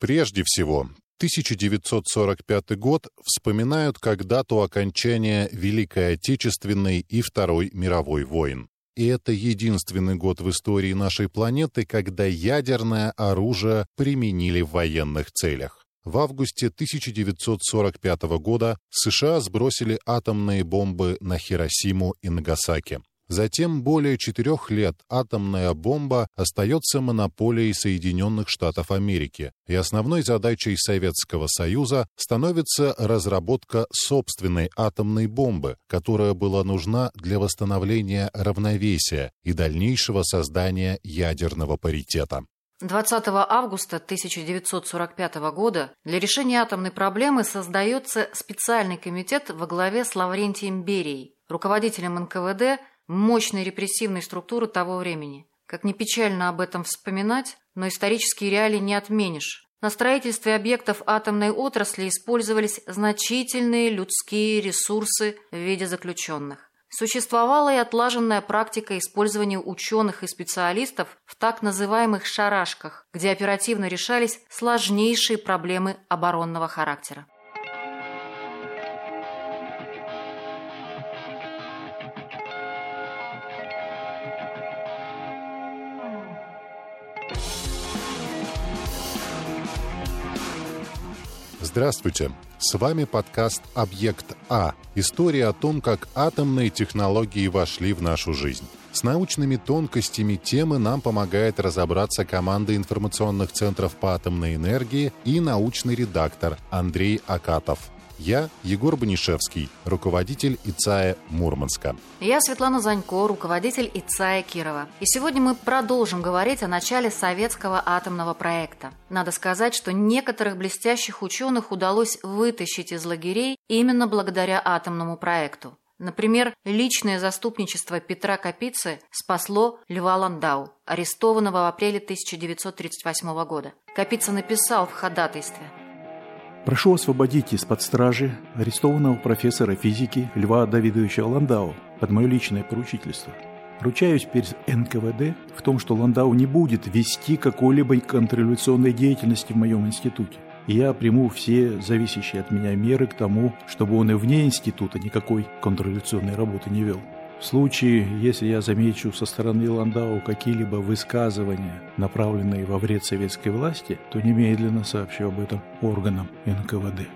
Прежде всего, 1945 год вспоминают как дату окончания Великой Отечественной и Второй мировой войн. И это единственный год в истории нашей планеты, когда ядерное оружие применили в военных целях. В августе 1945 года США сбросили атомные бомбы на Хиросиму и Нагасаки. Затем более четырех лет атомная бомба остается монополией Соединенных Штатов Америки, и основной задачей Советского Союза становится разработка собственной атомной бомбы, которая была нужна для восстановления равновесия и дальнейшего создания ядерного паритета. 20 августа 1945 года для решения атомной проблемы создается специальный комитет во главе с Лаврентием Берией, руководителем НКВД мощной репрессивной структуры того времени. Как ни печально об этом вспоминать, но исторические реалии не отменишь. На строительстве объектов атомной отрасли использовались значительные людские ресурсы в виде заключенных. Существовала и отлаженная практика использования ученых и специалистов в так называемых «шарашках», где оперативно решались сложнейшие проблемы оборонного характера. Здравствуйте! С вами подкаст «Объект А». История о том, как атомные технологии вошли в нашу жизнь. С научными тонкостями темы нам помогает разобраться команда информационных центров по атомной энергии и научный редактор Андрей Акатов. Я Егор Банишевский, руководитель ИЦАЭ Мурманска. Я Светлана Занько, руководитель ИЦАЭ Кирова. И сегодня мы продолжим говорить о начале советского атомного проекта. Надо сказать, что некоторых блестящих ученых удалось вытащить из лагерей именно благодаря атомному проекту. Например, личное заступничество Петра Капицы спасло Льва Ландау, арестованного в апреле 1938 года. Капица написал в ходатайстве – Прошу освободить из-под стражи арестованного профессора физики Льва Давидовича Ландау под мое личное поручительство. Ручаюсь перед НКВД в том, что Ландау не будет вести какой-либо контрреволюционной деятельности в моем институте. И я приму все зависящие от меня меры к тому, чтобы он и вне института никакой контрреволюционной работы не вел. В случае, если я замечу со стороны Ландау какие-либо высказывания, направленные во вред советской власти, то немедленно сообщу об этом органам НКВД.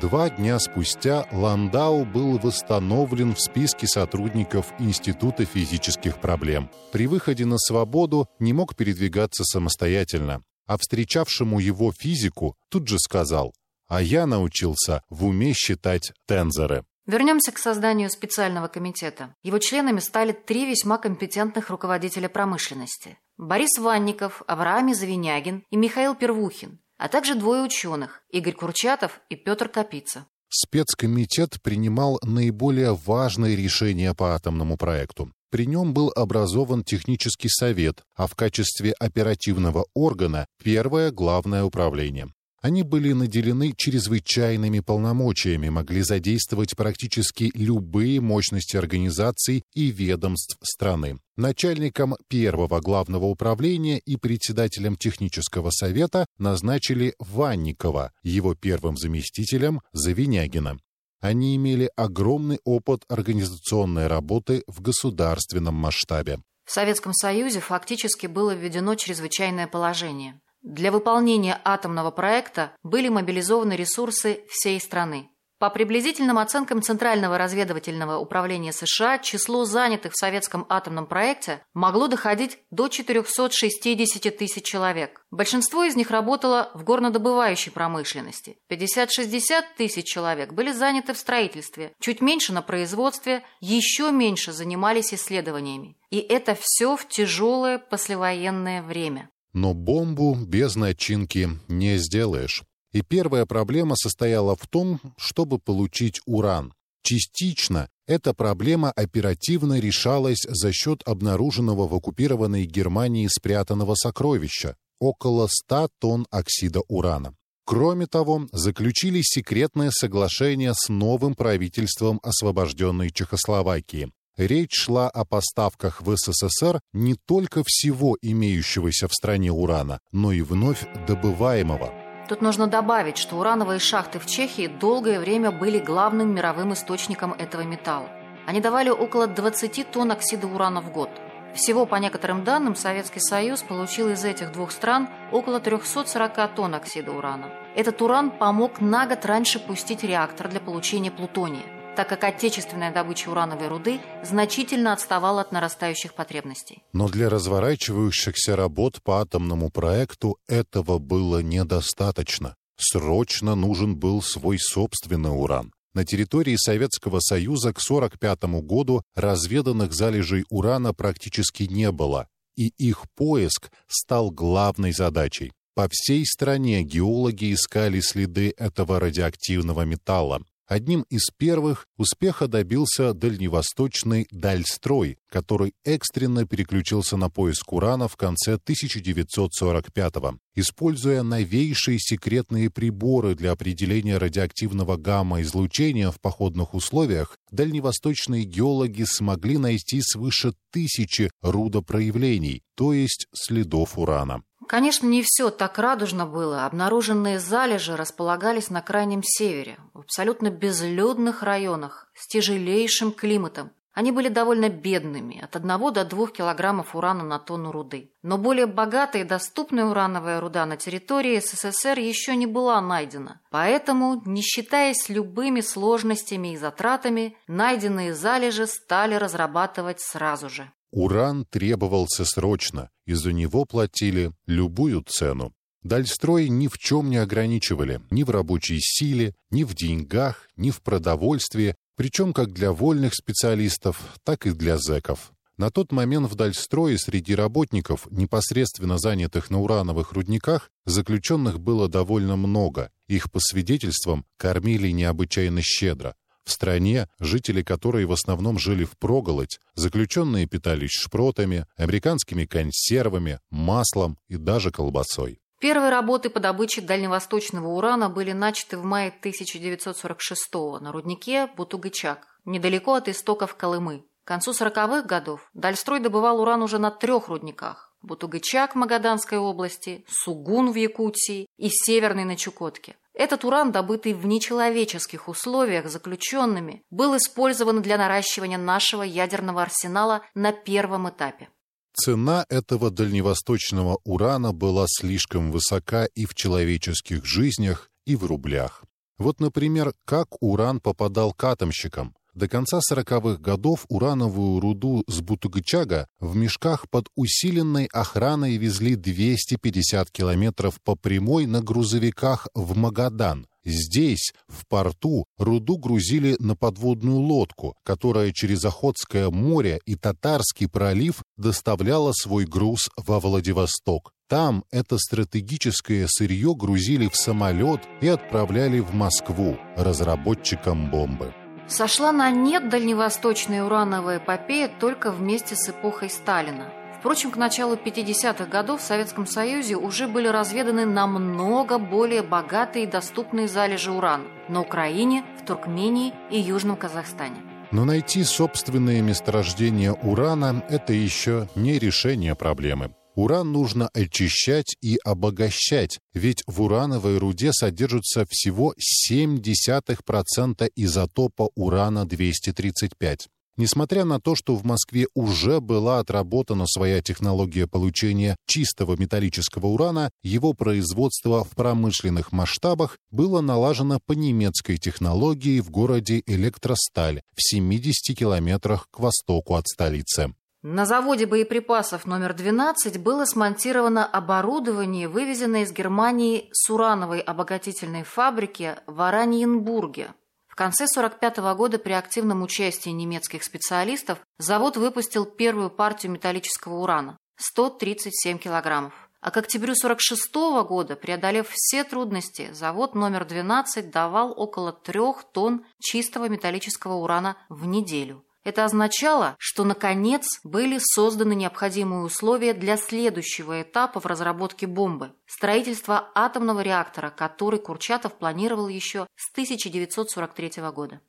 Два дня спустя Ландау был восстановлен в списке сотрудников Института физических проблем. При выходе на свободу не мог передвигаться самостоятельно, а встречавшему его физику тут же сказал «А я научился в уме считать тензоры». Вернемся к созданию специального комитета. Его членами стали три весьма компетентных руководителя промышленности. Борис Ванников, Авраам Завинягин и Михаил Первухин, а также двое ученых – Игорь Курчатов и Петр Капица. Спецкомитет принимал наиболее важные решения по атомному проекту. При нем был образован технический совет, а в качестве оперативного органа – первое главное управление. Они были наделены чрезвычайными полномочиями, могли задействовать практически любые мощности организаций и ведомств страны. Начальником первого главного управления и председателем технического совета назначили Ванникова, его первым заместителем – Завинягина. Они имели огромный опыт организационной работы в государственном масштабе. В Советском Союзе фактически было введено чрезвычайное положение. Для выполнения атомного проекта были мобилизованы ресурсы всей страны. По приблизительным оценкам Центрального разведывательного управления США, число занятых в советском атомном проекте могло доходить до 460 тысяч человек. Большинство из них работало в горнодобывающей промышленности. 50-60 тысяч человек были заняты в строительстве, чуть меньше на производстве, еще меньше занимались исследованиями. И это все в тяжелое послевоенное время. Но бомбу без начинки не сделаешь. И первая проблема состояла в том, чтобы получить уран. Частично эта проблема оперативно решалась за счет обнаруженного в оккупированной Германии спрятанного сокровища – около 100 тонн оксида урана. Кроме того, заключили секретное соглашение с новым правительством освобожденной Чехословакии, Речь шла о поставках в СССР не только всего имеющегося в стране урана, но и вновь добываемого. Тут нужно добавить, что урановые шахты в Чехии долгое время были главным мировым источником этого металла. Они давали около 20 тонн оксида урана в год. Всего, по некоторым данным, Советский Союз получил из этих двух стран около 340 тонн оксида урана. Этот уран помог на год раньше пустить реактор для получения плутония так как отечественная добыча урановой руды значительно отставала от нарастающих потребностей. Но для разворачивающихся работ по атомному проекту этого было недостаточно. Срочно нужен был свой собственный уран. На территории Советского Союза к 1945 году разведанных залежей урана практически не было, и их поиск стал главной задачей. По всей стране геологи искали следы этого радиоактивного металла, Одним из первых успеха добился дальневосточный Дальстрой, который экстренно переключился на поиск урана в конце 1945-го. Используя новейшие секретные приборы для определения радиоактивного гамма-излучения в походных условиях, дальневосточные геологи смогли найти свыше тысячи рудопроявлений, то есть следов урана. Конечно, не все так радужно было. Обнаруженные залежи располагались на крайнем севере, в абсолютно безлюдных районах, с тяжелейшим климатом. Они были довольно бедными, от 1 до 2 килограммов урана на тонну руды. Но более богатая и доступная урановая руда на территории СССР еще не была найдена. Поэтому, не считаясь любыми сложностями и затратами, найденные залежи стали разрабатывать сразу же. Уран требовался срочно, и за него платили любую цену. Дальстрой ни в чем не ограничивали, ни в рабочей силе, ни в деньгах, ни в продовольствии, причем как для вольных специалистов, так и для зэков. На тот момент в Дальстрое среди работников, непосредственно занятых на урановых рудниках, заключенных было довольно много. Их, по свидетельствам, кормили необычайно щедро. В стране, жители которой в основном жили в проголодь, заключенные питались шпротами, американскими консервами, маслом и даже колбасой. Первые работы по добыче дальневосточного урана были начаты в мае 1946 на руднике Бутугычак, недалеко от истоков Колымы. К концу 40-х годов Дальстрой добывал уран уже на трех рудниках – Бутугычак в Магаданской области, Сугун в Якутии и Северный на Чукотке. Этот уран, добытый в нечеловеческих условиях заключенными, был использован для наращивания нашего ядерного арсенала на первом этапе. Цена этого дальневосточного урана была слишком высока и в человеческих жизнях, и в рублях. Вот, например, как уран попадал к атомщикам. До конца 40-х годов урановую руду с Бутугычага в мешках под усиленной охраной везли 250 километров по прямой на грузовиках в Магадан. Здесь, в порту, руду грузили на подводную лодку, которая через Охотское море и Татарский пролив доставляла свой груз во Владивосток. Там это стратегическое сырье грузили в самолет и отправляли в Москву разработчикам бомбы. Сошла на нет дальневосточная урановая эпопея только вместе с эпохой Сталина. Впрочем, к началу 50-х годов в Советском Союзе уже были разведаны намного более богатые и доступные залежи урана на Украине, в Туркмении и Южном Казахстане. Но найти собственные месторождения урана – это еще не решение проблемы. Уран нужно очищать и обогащать, ведь в урановой руде содержится всего 0,7% изотопа урана-235. Несмотря на то, что в Москве уже была отработана своя технология получения чистого металлического урана, его производство в промышленных масштабах было налажено по немецкой технологии в городе Электросталь в 70 километрах к востоку от столицы. На заводе боеприпасов номер 12 было смонтировано оборудование, вывезенное из Германии с урановой обогатительной фабрики в Ораниенбурге. В конце 1945 года при активном участии немецких специалистов завод выпустил первую партию металлического урана – 137 килограммов. А к октябрю 1946 года, преодолев все трудности, завод номер 12 давал около трех тонн чистого металлического урана в неделю – это означало, что, наконец, были созданы необходимые условия для следующего этапа в разработке бомбы – строительства атомного реактора, который Курчатов планировал еще с 1943 года.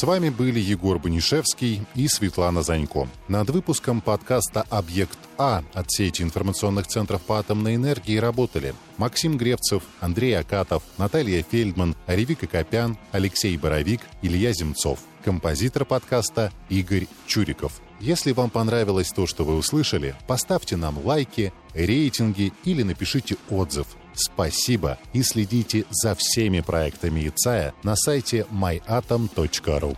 С вами были Егор Банишевский и Светлана Занько. Над выпуском подкаста «Объект А» от сети информационных центров по атомной энергии работали Максим Гревцев, Андрей Акатов, Наталья Фельдман, Ревика Копян, Алексей Боровик, Илья Земцов. Композитор подкаста Игорь Чуриков. Если вам понравилось то, что вы услышали, поставьте нам лайки, рейтинги или напишите отзыв. Спасибо и следите за всеми проектами ИЦАЯ на сайте myatom.ru.